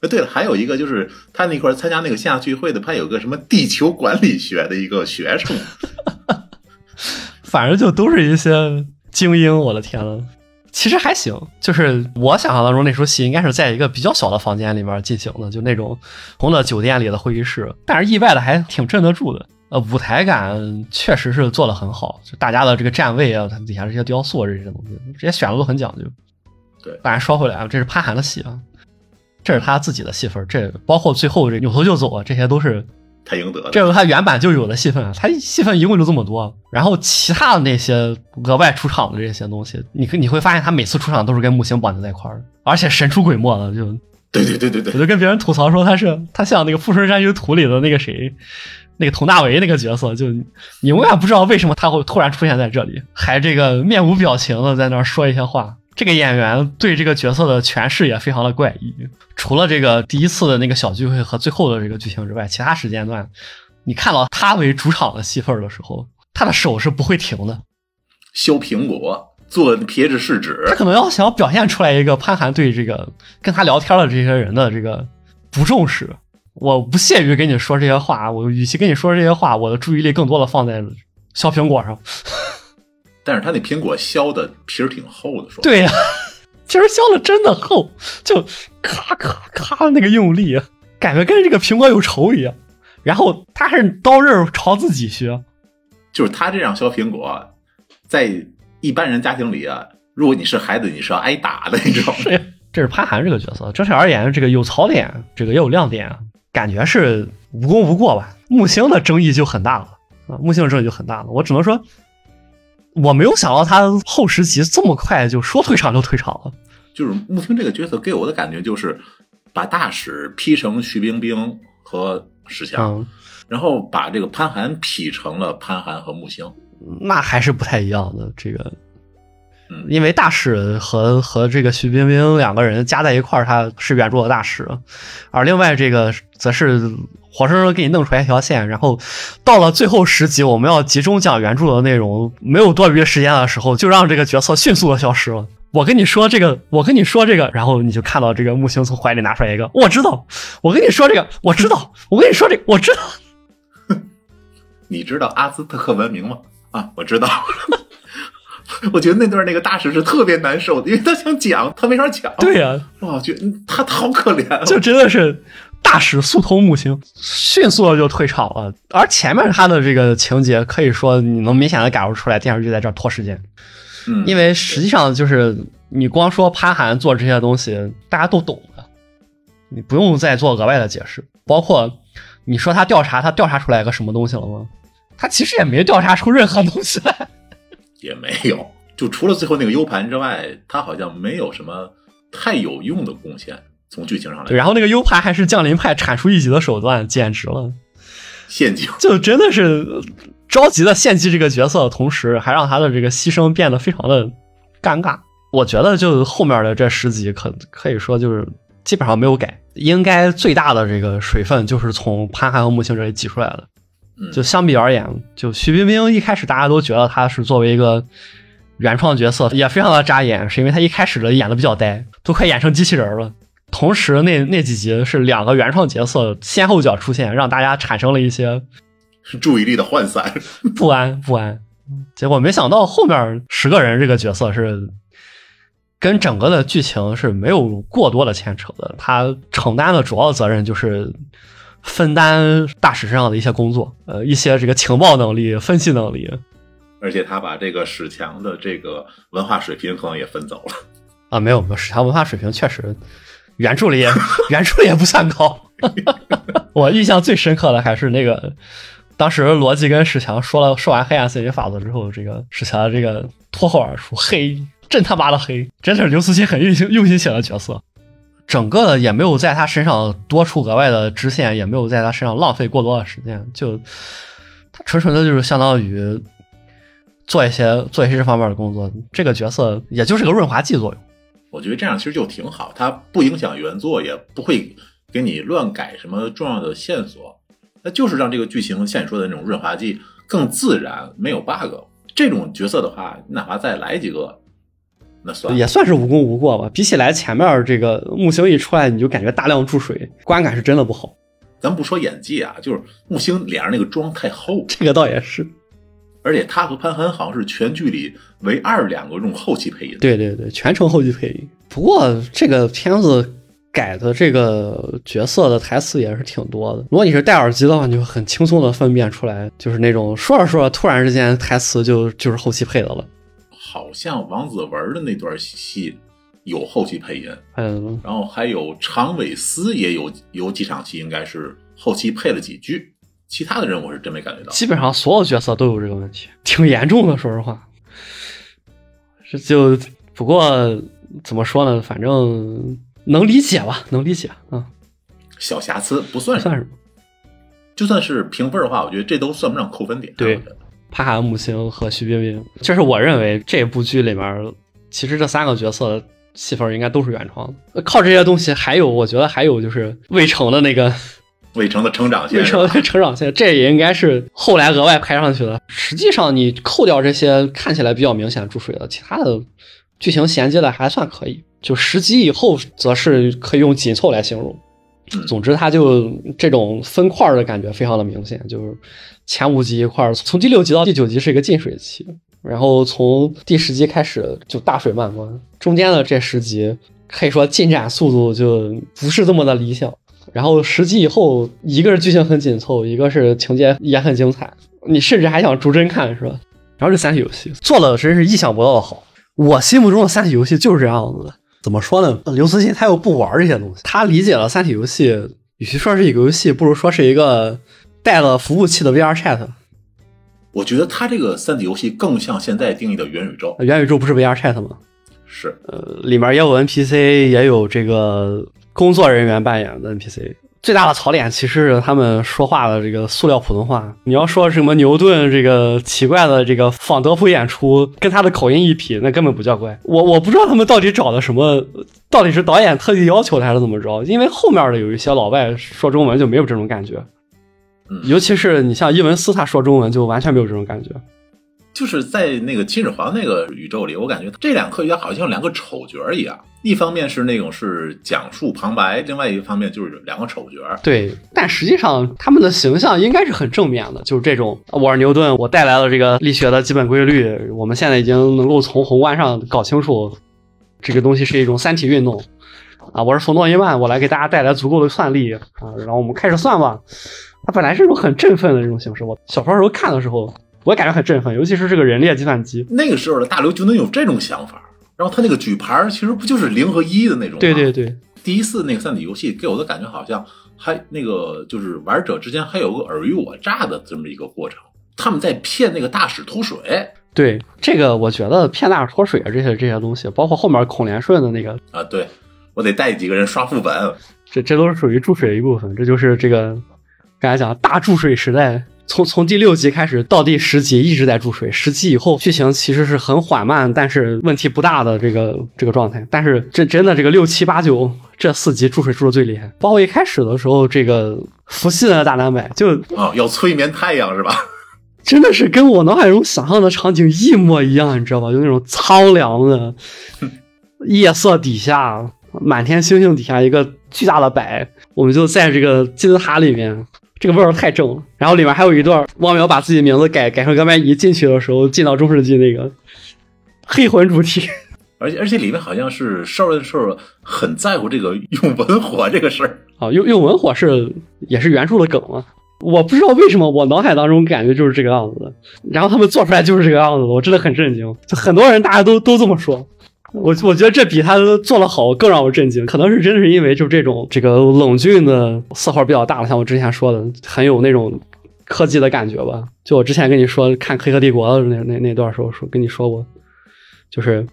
呃，对了，还有一个就是他那块参加那个线下聚会的，他有个什么地球管理学的一个学生，反正就都是一些精英，我的天呐，其实还行，就是我想象当中那出戏应该是在一个比较小的房间里面进行的，就那种红的酒店里的会议室，但是意外的还挺镇得住的。呃，舞台感确实是做的很好，就大家的这个站位啊，它底下这些雕塑这些东西，这些选的都很讲究。对，当然说回来啊，这是潘寒的戏啊，这是他自己的戏份，这包括最后这扭头就走啊，这些都是他赢得的。这是他原版就有的戏份，他戏份一共就这么多。然后其他的那些额外出场的这些东西，你你会发现他每次出场都是跟木星绑定在一块儿，而且神出鬼没的，就对对对对对，我就跟别人吐槽说他是他像那个《富春山居图》里的那个谁。那个佟大为那个角色，就你永远不知道为什么他会突然出现在这里，还这个面无表情的在那儿说一些话。这个演员对这个角色的诠释也非常的怪异。除了这个第一次的那个小聚会和最后的这个剧情之外，其他时间段，你看到他为主场的戏份的时候，他的手是不会停的。削苹果，做撇纸试纸，他可能要想表现出来一个潘寒对这个跟他聊天的这些人的这个不重视。我不屑于跟你说这些话，我与其跟你说这些话，我的注意力更多的放在削苹果上。但是他那苹果削的皮儿挺厚的，说对呀，其实削的真的厚，就咔咔咔的那个用力，感觉跟这个苹果有仇一样。然后他还是刀刃朝自己削，就是他这样削苹果，在一般人家庭里啊，如果你是孩子，你是要挨打的，你知道吗？这是潘寒这个角色，整体而言，这个有槽点，这个也有亮点。感觉是无功无过吧？木星的争议就很大了啊！木星的争议就很大了。我只能说，我没有想到他后十集这么快就说退场就退场了。就是木星这个角色给我的感觉就是把大使劈成徐冰冰和石强，然后把这个潘寒劈成了潘寒和木星，那还是不太一样的。这个。因为大使和和这个徐冰冰两个人加在一块儿，他是原著的大使，而另外这个则是活生生给你弄出来一条线，然后到了最后十集，我们要集中讲原著的内容，没有多余的时间的时候，就让这个角色迅速的消失了。我跟你说这个，我跟你说这个，然后你就看到这个木星从怀里拿出来一个，我知道，我跟你说这个，我知道，我跟你说这个，我知道，你知道阿兹特克文明吗？啊，我知道。我觉得那段那个大使是特别难受的，因为他想讲，他没法讲。对呀，哇，觉得他好可怜，就真的是大使速通木星，迅速的就退场了。而前面他的这个情节，可以说你能明显的感受出来，电视剧在这儿拖时间。嗯，因为实际上就是你光说潘寒做这些东西，大家都懂的，你不用再做额外的解释。包括你说他调查，他调查出来个什么东西了吗？他其实也没调查出任何东西来。也没有，就除了最后那个 U 盘之外，它好像没有什么太有用的贡献。从剧情上来，然后那个 U 盘还是降临派铲除一级的手段，简直了，献祭，就真的是着急的献祭这个角色的同时，还让他的这个牺牲变得非常的尴尬。我觉得就后面的这十集，可可以说就是基本上没有改，应该最大的这个水分就是从潘寒和木星这里挤出来的。就相比而言，就徐冰冰一开始大家都觉得她是作为一个原创角色，也非常的扎眼，是因为她一开始的演的比较呆，都快演成机器人了。同时，那那几集是两个原创角色先后脚出现，让大家产生了一些 注意力的涣散、不安、不安。结果没想到后面十个人这个角色是跟整个的剧情是没有过多的牵扯的，他承担的主要责任就是。分担大使身上的一些工作，呃，一些这个情报能力、分析能力，而且他把这个史强的这个文化水平可能也分走了啊，没有，没有，史强文化水平确实原著里也原著里也不算高。我印象最深刻的还是那个，当时罗辑跟史强说了说完黑暗森林法则之后，这个史强这个脱口而出：“黑，真他妈的黑！”真是刘慈欣很用心用心写的角色。整个的也没有在他身上多出额外的支线，也没有在他身上浪费过多的时间，就他纯纯的就是相当于做一些做一些这方面的工作。这个角色也就是个润滑剂作用。我觉得这样其实就挺好，它不影响原作，也不会给你乱改什么重要的线索，那就是让这个剧情像你说的那种润滑剂更自然，没有 bug。这种角色的话，哪怕再来几个，那算也算是无功无过吧。比起来前面这个木星一出来，你就感觉大量注水，观感是真的不好。咱不说演技啊，就是木星脸上那个妆太厚，这个倒也是。而且他和潘寒好像是全剧里唯二两个用后期配音。对对对，全程后期配音。不过这个片子改的这个角色的台词也是挺多的。如果你是戴耳机的话，你就很轻松的分辨出来，就是那种说着说着突然之间台词就就是后期配的了。好像王子文的那段戏有后期配音，嗯，然后还有常伟思也有有几场戏应该是后期配了几句。其他的人我是真没感觉到，基本上所有角色都有这个问题，挺严重的。说实话，这就不过怎么说呢？反正能理解吧，能理解啊。小瑕疵不算算什么，就算是评分的话，我觉得这都算不上扣分点。对，帕海姆星和徐冰冰，这是我认为这部剧里面，其实这三个角色戏份应该都是原创的。靠这些东西，还有我觉得还有就是魏成的那个。魏成的成长线，魏成的成长线，这也应该是后来额外拍上去的。实际上，你扣掉这些看起来比较明显注水的，其他的剧情衔接的还算可以。就十集以后，则是可以用紧凑来形容。总之，它就这种分块的感觉非常的明显。就是前五集一块，从第六集到第九集是一个进水期，然后从第十集开始就大水漫灌，中间的这十集可以说进展速度就不是这么的理想。然后十集以后，一个是剧情很紧凑，一个是情节也很精彩，你甚至还想逐帧看，是吧？然后这三体游戏做的真是意想不到的好，我心目中的三体游戏就是这样子的。怎么说呢？刘慈欣他又不玩这些东西，他理解了三体游戏，与其说是一个游戏，不如说是一个带了服务器的 VR Chat。我觉得他这个三体游戏更像现在定义的元宇宙。元宇宙不是 VR Chat 吗？是，呃，里面也有 NPC，也有这个。工作人员扮演的 NPC 最大的槽点其实是他们说话的这个塑料普通话。你要说什么牛顿这个奇怪的这个仿德普演出，跟他的口音一比，那根本不叫怪。我我不知道他们到底找的什么，到底是导演特地要求的还是怎么着？因为后面的有一些老外说中文就没有这种感觉，尤其是你像伊文斯他说中文就完全没有这种感觉。就是在那个秦始皇那个宇宙里，我感觉这两科学家好像两个丑角一样。一方面是那种是讲述旁白，另外一方面就是两个丑角。对，但实际上他们的形象应该是很正面的，就是这种我是牛顿，我带来了这个力学的基本规律，我们现在已经能够从宏观上搞清楚这个东西是一种三体运动啊。我是冯诺依曼，我来给大家带来足够的算力啊，然后我们开始算吧。它本来是一种很振奋的这种形式，我小时候看的时候。我感觉很振奋，尤其是这个人列计算机。那个时候的大刘就能有这种想法，然后他那个举牌其实不就是零和一的那种吗？对对对。第一次那个三体游戏给我的感觉好像还那个就是玩者之间还有个尔虞我诈的这么一个过程，他们在骗那个大使脱水。对这个，我觉得骗大使脱水啊这些这些东西，包括后面孔连顺的那个啊，对我得带几个人刷副本，这这都是属于注水的一部分。这就是这个刚才讲大注水时代。从从第六集开始到第十集一直在注水，十集以后剧情其实是很缓慢，但是问题不大的这个这个状态。但是这真的这个六七八九这四集注水注的最厉害，包括一开始的时候这个伏羲的大南北就啊要催眠太阳是吧？真的是跟我脑海中想象的场景一模一样，你知道吧？就那种苍凉的 夜色底下，满天星星底下一个巨大的白，我们就在这个金字塔里面。这个味儿太正了，然后里面还有一段，汪淼把自己名字改改成刚才一进去的时候进到中世纪那个黑魂主题，而且而且里面好像是少的时候很在乎这个用文火这个事儿。啊，用用文火是也是原著的梗嘛，我不知道为什么我脑海当中感觉就是这个样子的，然后他们做出来就是这个样子的，我真的很震惊，就很多人大家都都这么说。我我觉得这比他做的好更让我震惊，可能是真的是因为就这种这个冷峻的色号比较大了，像我之前说的，很有那种科技的感觉吧。就我之前跟你说看《黑客帝国》的那那那段时候说跟你说过，就是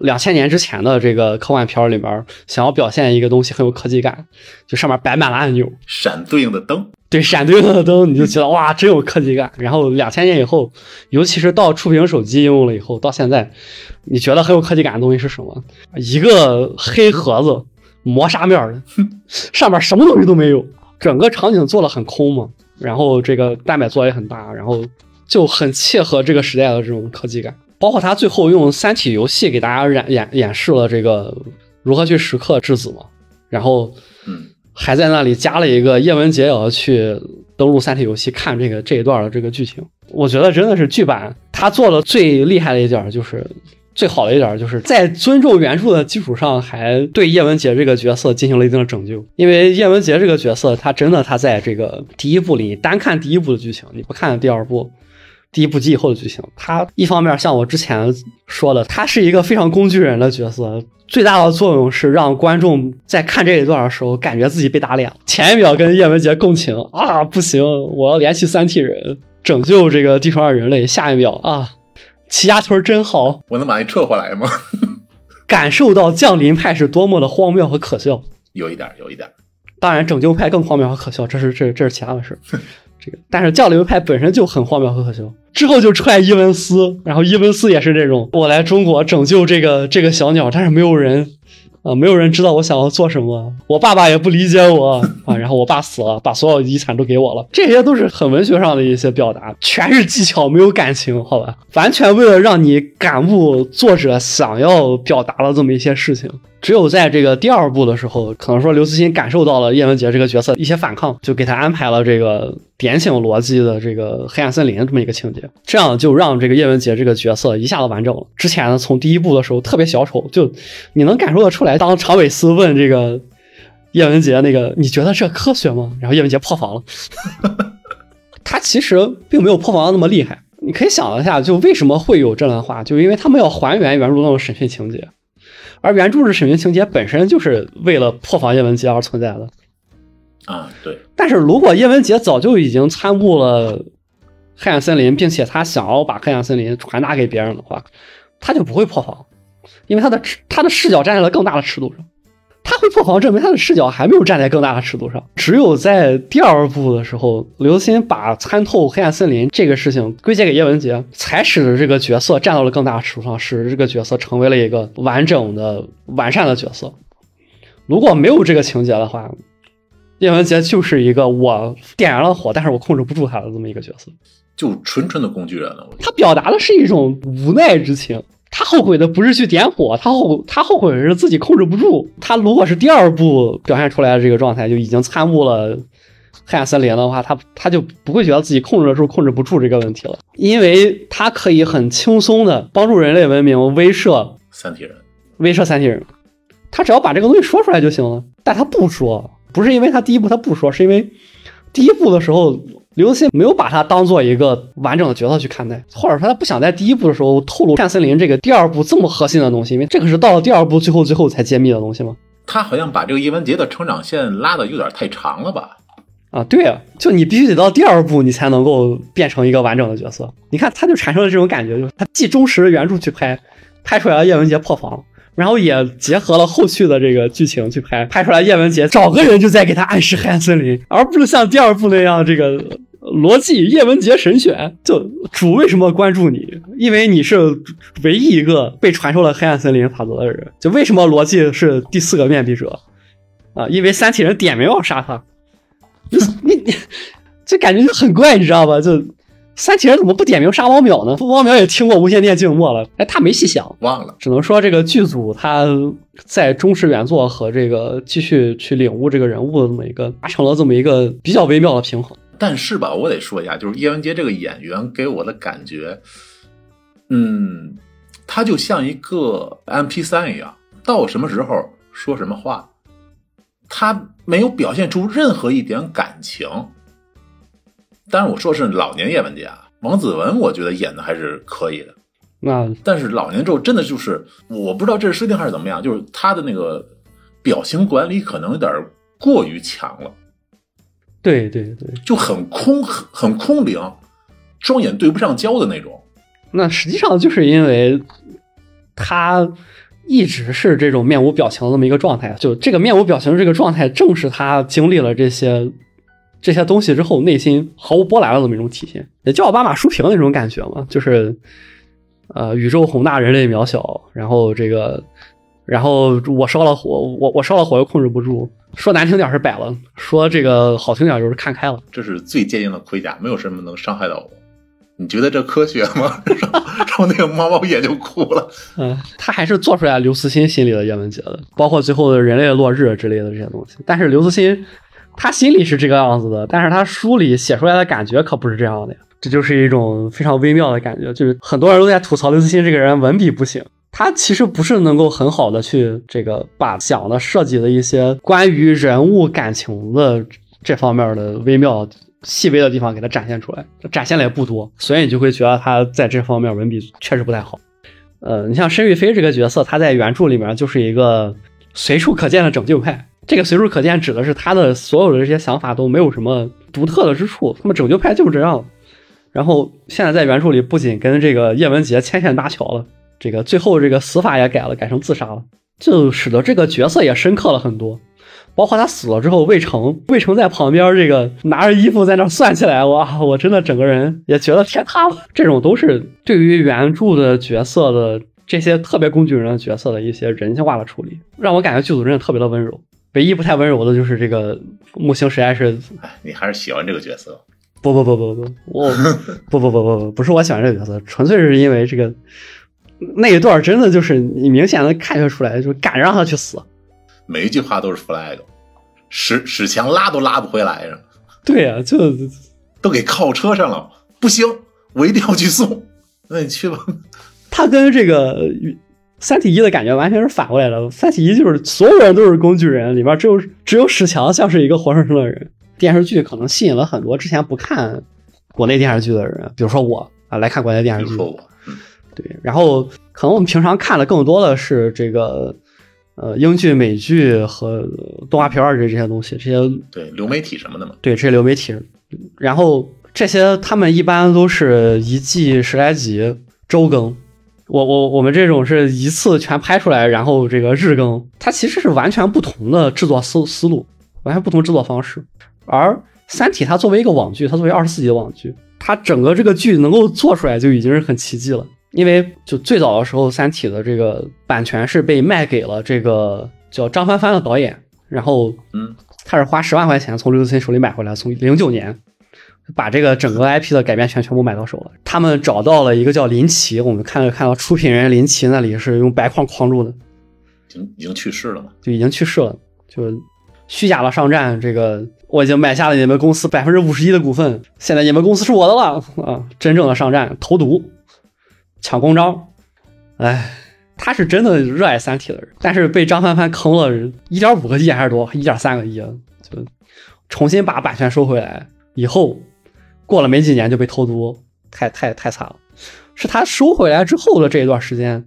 两千年之前的这个科幻片里面，想要表现一个东西很有科技感，就上面摆满了按钮，闪对应的灯。对闪对应的灯，你就觉得哇，真有科技感。然后两千年以后，尤其是到触屏手机应用了以后，到现在，你觉得很有科技感的东西是什么？一个黑盒子，磨砂面的，上面什么东西都没有，整个场景做的很空嘛。然后这个蛋白做也很大，然后就很切合这个时代的这种科技感。包括他最后用《三体》游戏给大家演演演示了这个如何去时刻质子嘛，然后嗯还在那里加了一个叶文洁也要去登录《三体》游戏看这个这一段的这个剧情。我觉得真的是剧版他做的最厉害的一点就是。最好的一点就是在尊重原著的基础上，还对叶文洁这个角色进行了一定的拯救。因为叶文洁这个角色，他真的他在这个第一部里，单看第一部的剧情，你不看第二部、第一部集以后的剧情，他一方面像我之前说的，他是一个非常工具人的角色，最大的作用是让观众在看这一段的时候，感觉自己被打脸。前一秒跟叶文洁共情啊，不行，我要联系三体人拯救这个地球上人类，下一秒啊。齐家屯真好，我能把你撤回来吗？感受到降临派是多么的荒谬和可笑。有一点，有一点。当然，拯救派更荒谬和可笑，这是这这是其他的事。这个，但是降临派本身就很荒谬和可笑。之后就出来伊文斯，然后伊文斯也是这种，我来中国拯救这个这个小鸟，但是没有人。啊，没有人知道我想要做什么，我爸爸也不理解我啊。然后我爸死了，把所有遗产都给我了，这些都是很文学上的一些表达，全是技巧，没有感情，好吧？完全为了让你感悟作者想要表达的这么一些事情。只有在这个第二部的时候，可能说刘慈欣感受到了叶文洁这个角色一些反抗，就给他安排了这个点醒逻辑的这个黑暗森林这么一个情节，这样就让这个叶文洁这个角色一下子完整了。之前呢，从第一部的时候特别小丑，就你能感受得出来，当长尾斯问这个叶文洁那个你觉得这科学吗？然后叶文洁破防了，他其实并没有破防的那么厉害。你可以想一下，就为什么会有这段话，就因为他们要还原原著那种审讯情节。而原著的审讯情节本身就是为了破防叶文洁而存在的，啊，对。但是如果叶文洁早就已经参悟了黑暗森林，并且他想要把黑暗森林传达给别人的话，他就不会破防，因为他的他的视角站在了更大的尺度上。他会破防，证明他的视角还没有站在更大的尺度上。只有在第二部的时候，刘慈欣把参透黑暗森林这个事情归结给叶文洁，才使得这个角色站到了更大的尺度上，使得这个角色成为了一个完整的、完善的角色。如果没有这个情节的话，叶文洁就是一个我点燃了火，但是我控制不住他的这么一个角色，就纯纯的工具人了。他表达的是一种无奈之情。他后悔的不是去点火，他后他后悔的是自己控制不住。他如果是第二部表现出来的这个状态，就已经参悟了黑暗森林的话，他他就不会觉得自己控制得住、控制不住这个问题了，因为他可以很轻松的帮助人类文明威慑三体人，威慑三体人。他只要把这个东西说出来就行了，但他不说，不是因为他第一部他不说，是因为第一部的时候。刘慈欣没有把他当做一个完整的角色去看待，或者说他不想在第一部的时候透露《片森林》这个第二部这么核心的东西，因为这个是到了第二部最后最后才揭秘的东西嘛。他好像把这个叶文洁的成长线拉的有点太长了吧？啊，对啊，就你必须得到第二部，你才能够变成一个完整的角色。你看，他就产生了这种感觉，就是他既忠实原著去拍，拍出来了叶文洁破防，然后也结合了后续的这个剧情去拍，拍出来叶文洁找个人就在给他暗示黑暗森林，而不是像第二部那样这个。逻辑叶文洁神选，就主为什么关注你？因为你是唯一一个被传授了黑暗森林法则的人。就为什么逻辑是第四个面壁者啊？因为三体人点名要杀他。你你这感觉就很怪，你知道吧？就三体人怎么不点名杀汪淼呢？汪淼也听过无线电静默了，哎，他没细想，忘了。只能说这个剧组他在忠实原作和这个继续去领悟这个人物的这么一个达成了这么一个比较微妙的平衡。但是吧，我得说一下，就是叶文洁这个演员给我的感觉，嗯，他就像一个 M P 三一样，到什么时候说什么话，他没有表现出任何一点感情。当然，我说是老年叶文洁啊，王子文我觉得演的还是可以的。那但是老年之后真的就是，我不知道这是设定还是怎么样，就是他的那个表情管理可能有点过于强了。对对对，就很空，很很空灵，双眼对不上焦的那种。那实际上就是因为他一直是这种面无表情的这么一个状态，就这个面无表情这个状态，正是他经历了这些这些东西之后，内心毫无波澜的这么一种体现，也叫奥巴马书评那种感觉嘛，就是呃，宇宙宏大，人类渺小，然后这个，然后我烧了火，我我烧了火又控制不住。说难听点是摆了，说这个好听点就是看开了。这是最坚硬的盔甲，没有什么能伤害到我。你觉得这科学吗？然后然后那个猫猫也就哭了。嗯，他还是做出来刘慈欣心里的叶文洁的，包括最后的人类落日之类的这些东西。但是刘慈欣他心里是这个样子的，但是他书里写出来的感觉可不是这样的呀。这就是一种非常微妙的感觉，就是很多人都在吐槽刘慈欣这个人文笔不行，他其实不是能够很好的去这个把讲的设计的一些关于人物感情的这方面的微妙细微的地方给他展现出来，展现的也不多，所以你就会觉得他在这方面文笔确实不太好。呃，你像申玉飞这个角色，他在原著里面就是一个随处可见的拯救派。这个随处可见指的是他的所有的这些想法都没有什么独特的之处，那么拯救派就是这样。然后现在在原著里，不仅跟这个叶文洁牵线搭桥了，这个最后这个死法也改了，改成自杀了，就使得这个角色也深刻了很多。包括他死了之后，魏成魏成在旁边这个拿着衣服在那算起来，哇，我真的整个人也觉得天塌了。这种都是对于原著的角色的这些特别工具人的角色的一些人性化的处理，让我感觉剧组真的特别的温柔。唯一不太温柔的就是这个木星，实在是，哎，你还是喜欢这个角色。不不不不不，我 不不不不不不是我喜欢这个角色，纯粹是因为这个那一段真的就是你明显的看出来，就敢让他去死。每一句话都是 flag，史史强拉都拉不回来呀。对呀，就 都给靠车上了，不行，我一定要去送。那你去吧。他跟这个三体一的感觉完全是反过来的。三体一就是所有人都是工具人，里面只有只有史强像是一个活生生的人。电视剧可能吸引了很多之前不看国内电视剧的人，比如说我啊，来看国内电视剧。对，然后可能我们平常看的更多的是这个呃英剧、美剧和动画片儿这这些东西，这些对流媒体什么的嘛。对，这些流媒体，然后这些他们一般都是一季十来集周更，我我我们这种是一次全拍出来，然后这个日更，它其实是完全不同的制作思思路，完全不同制作方式。而《三体》它作为一个网剧，它作为二十四集的网剧，它整个这个剧能够做出来就已经是很奇迹了。因为就最早的时候，《三体》的这个版权是被卖给了这个叫张帆帆的导演，然后嗯，他是花十万块钱从刘慈欣手里买回来，从零九年把这个整个 IP 的改编权全部买到手了。他们找到了一个叫林奇，我们看看到出品人林奇那里是用白框框住的，已经已经去世了嘛？就已经去世了，就虚假的上战这个。我已经买下了你们公司百分之五十一的股份，现在你们公司是我的了啊！真正的上战投毒、抢公章，哎，他是真的热爱《三体》的人，但是被张帆帆坑了一点五个亿还是多，一点三个亿，就重新把版权收回来以后，过了没几年就被投毒，太太太惨了。是他收回来之后的这一段时间，《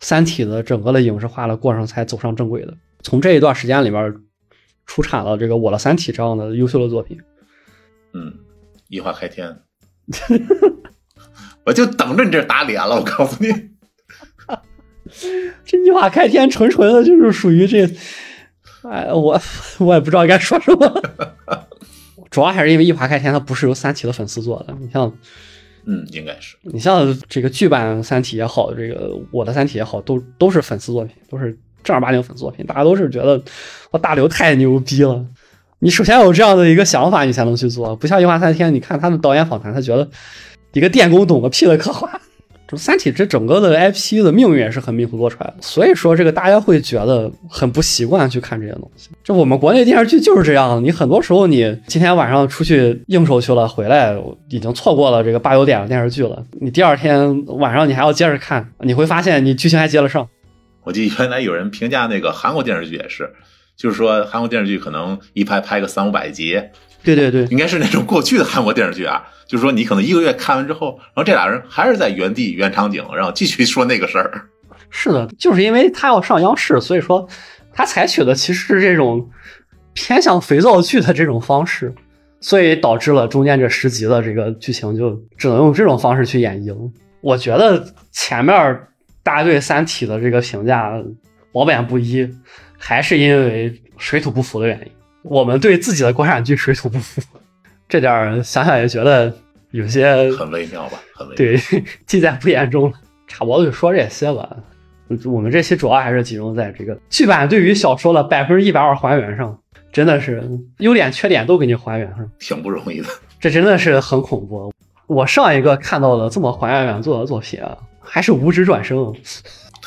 三体》的整个的影视化的过程才走上正轨的。从这一段时间里边。出产了这个《我的三体》这样的优秀的作品，嗯，一化开天，我就等着你这打脸了。我告诉你，这一化开天纯纯的就是属于这，哎，我我也不知道该说什么。主要还是因为一华开天它不是由三体的粉丝做的，你像，嗯，应该是你像这个剧版三体也好，这个我的三体也好，都都是粉丝作品，都是。正儿八经粉丝作品，大家都是觉得我大刘太牛逼了。你首先有这样的一个想法，你才能去做。不像《樱花三天》，你看他的导演访谈，他觉得一个电工懂个屁的刻画。《三体》这整个的 IP 的命运也是很迷糊多出来的，所以说这个大家会觉得很不习惯去看这些东西。这我们国内电视剧就是这样，你很多时候你今天晚上出去应酬去了，回来已经错过了这个八九点的电视剧了，你第二天晚上你还要接着看，你会发现你剧情还接得上。我记得原来有人评价那个韩国电视剧也是，就是说韩国电视剧可能一拍拍个三五百集，对对对，应该是那种过去的韩国电视剧啊，就是说你可能一个月看完之后，然后这俩人还是在原地原场景，然后继续说那个事儿。是的，就是因为他要上央视，所以说他采取的其实是这种偏向肥皂剧的这种方式，所以导致了中间这十集的这个剧情就只能用这种方式去演绎了。我觉得前面。大家对《三体》的这个评价褒贬不一，还是因为水土不服的原因。我们对自己的国产剧水土不服，这点想想也觉得有些很微妙吧？很微妙。对，尽在不言中了。差不多就说这些吧。我们这期主要还是集中在这个剧版对于小说的百分之一百二还原上，真的是优点缺点都给你还原上，挺不容易的。这真的是很恐怖。我上一个看到的这么还原原作的作品啊，还是《无职转生》，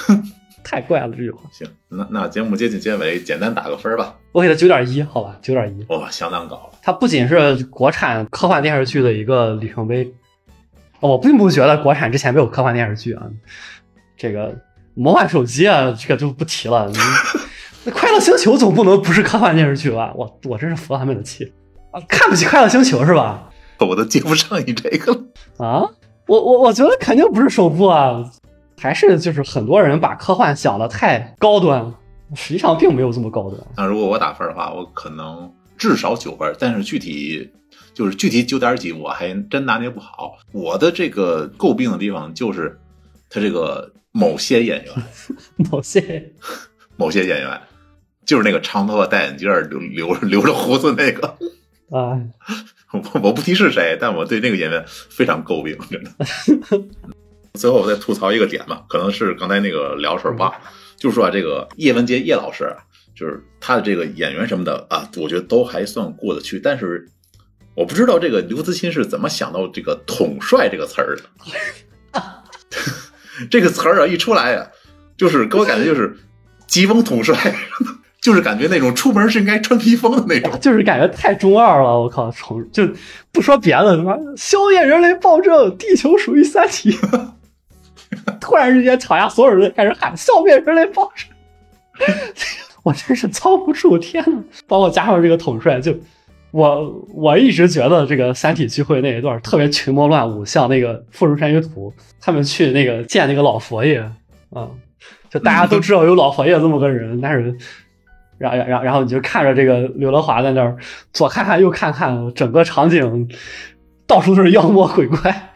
太怪了这句话。行，那那节目接近结尾，简单打个分儿吧。我给他九点一，好吧，九点一。哇，相当高了。它不仅是国产科幻电视剧的一个里程碑，我并不觉得国产之前没有科幻电视剧啊。这个魔幻手机啊，这个就不提了。你 那快乐星球总不能不是科幻电视剧吧？我我真是服了他们的气啊！看不起快乐星球是吧？我都接不上你这个了。啊，我我我觉得肯定不是首部啊，还是就是很多人把科幻想的太高端了，实际上并没有这么高端。那如果我打分的话，我可能至少九分，但是具体就是具体九点几，我还真拿捏不好。我的这个诟病的地方就是他这个某些演员，某些 某些演员，就是那个长头发戴眼镜儿留留 留着胡子那个。啊，我我不提是谁，但我对那个演员非常诟病，真的。最后我再吐槽一个点吧，可能是刚才那个聊水忘了，就是说啊，这个叶文洁叶老师啊，就是他的这个演员什么的啊，我觉得都还算过得去，但是我不知道这个刘慈欣是怎么想到这个“统帅”这个词儿的。这个词儿啊一出来啊，就是给我感觉就是疾风统帅，就是感觉那种出门是应该穿披风的那种。就是感觉太中二了，我靠！从就不说别的，他妈消灭人类暴政，地球属于三体。突然之间，场下所有人开始喊消灭人类暴政，我真是遭不住！天呐，包括加上这个统帅，就我我一直觉得这个三体聚会那一段特别群魔乱舞，像那个《富士山居图》，他们去那个见那个老佛爷啊，就大家都知道有老佛爷这么个人，但是。然然，然，然后你就看着这个刘德华在那儿左看看右看看，整个场景到处都是妖魔鬼怪，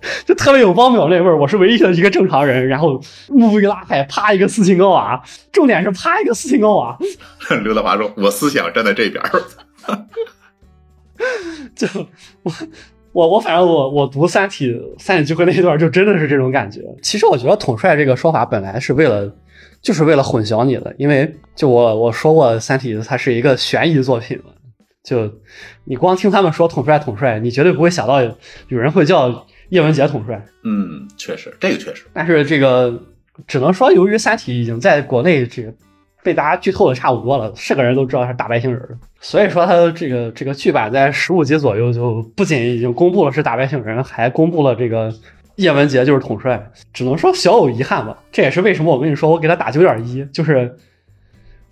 就特别有汪淼那味儿。我是唯一的一个正常人。然后幕一拉开，啪一个斯琴高娃，重点是啪一个斯琴高娃。刘德华说：“我思想站在这边。”就我我我反正我我读《三体》《三体》聚会那一段，就真的是这种感觉。其实我觉得“统帅”这个说法本来是为了。就是为了混淆你的，因为就我我说过，《三体》它是一个悬疑作品嘛，就你光听他们说统帅统帅，你绝对不会想到有人会叫叶文洁统帅。嗯，确实，这个确实。但是这个只能说，由于《三体》已经在国内这个被大家剧透的差不多了，是个人都知道他是大外星人，所以说他这个这个剧版在十五集左右就不仅已经公布了是大外星人，还公布了这个。叶文洁就是统帅，只能说小有遗憾吧。这也是为什么我跟你说，我给他打九点一，就是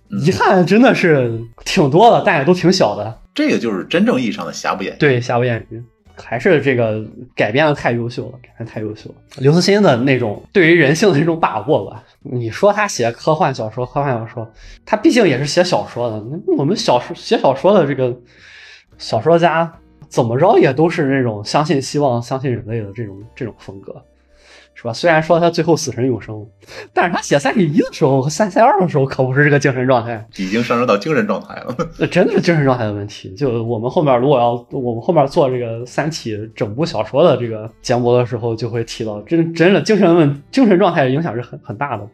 遗憾真的是挺多的，但也都挺小的。这个就是真正意义上的瑕不掩瑜。对，瑕不掩瑜，还是这个改编的太优秀了，改编太优秀了。刘慈欣的那种对于人性的那种把握吧，你说他写科幻小说，科幻小说，他毕竟也是写小说的。我们小说写小说的这个小说家。怎么着也都是那种相信希望、相信人类的这种这种风格，是吧？虽然说他最后死神永生，但是他写《三体一》的时候和《三体二》的时候可不是这个精神状态，已经上升到精神状态了。那真的是精神状态的问题。就我们后面如果要我们后面做这个《三体》整部小说的这个节目的时候，就会提到真真的精神问精神状态影响是很很大的。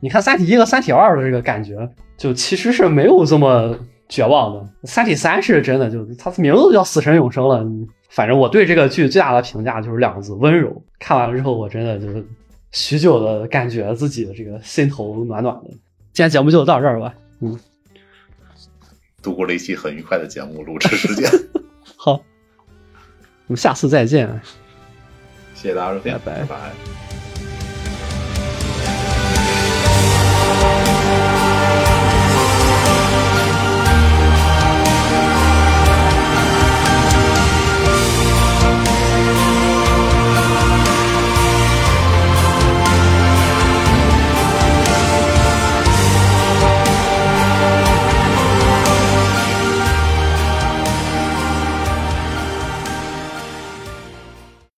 你看《三体一》和《三体二》的这个感觉，就其实是没有这么。绝望的《三体三》是真的，就他名字叫《死神永生》了。反正我对这个剧最大的评价就是两个字：温柔。看完了之后，我真的就是许久的感觉自己的这个心头暖暖的。今天节目就到这儿吧。嗯，度过了一期很愉快的节目录制时间。好，我们下次再见。谢谢大家收听，拜拜。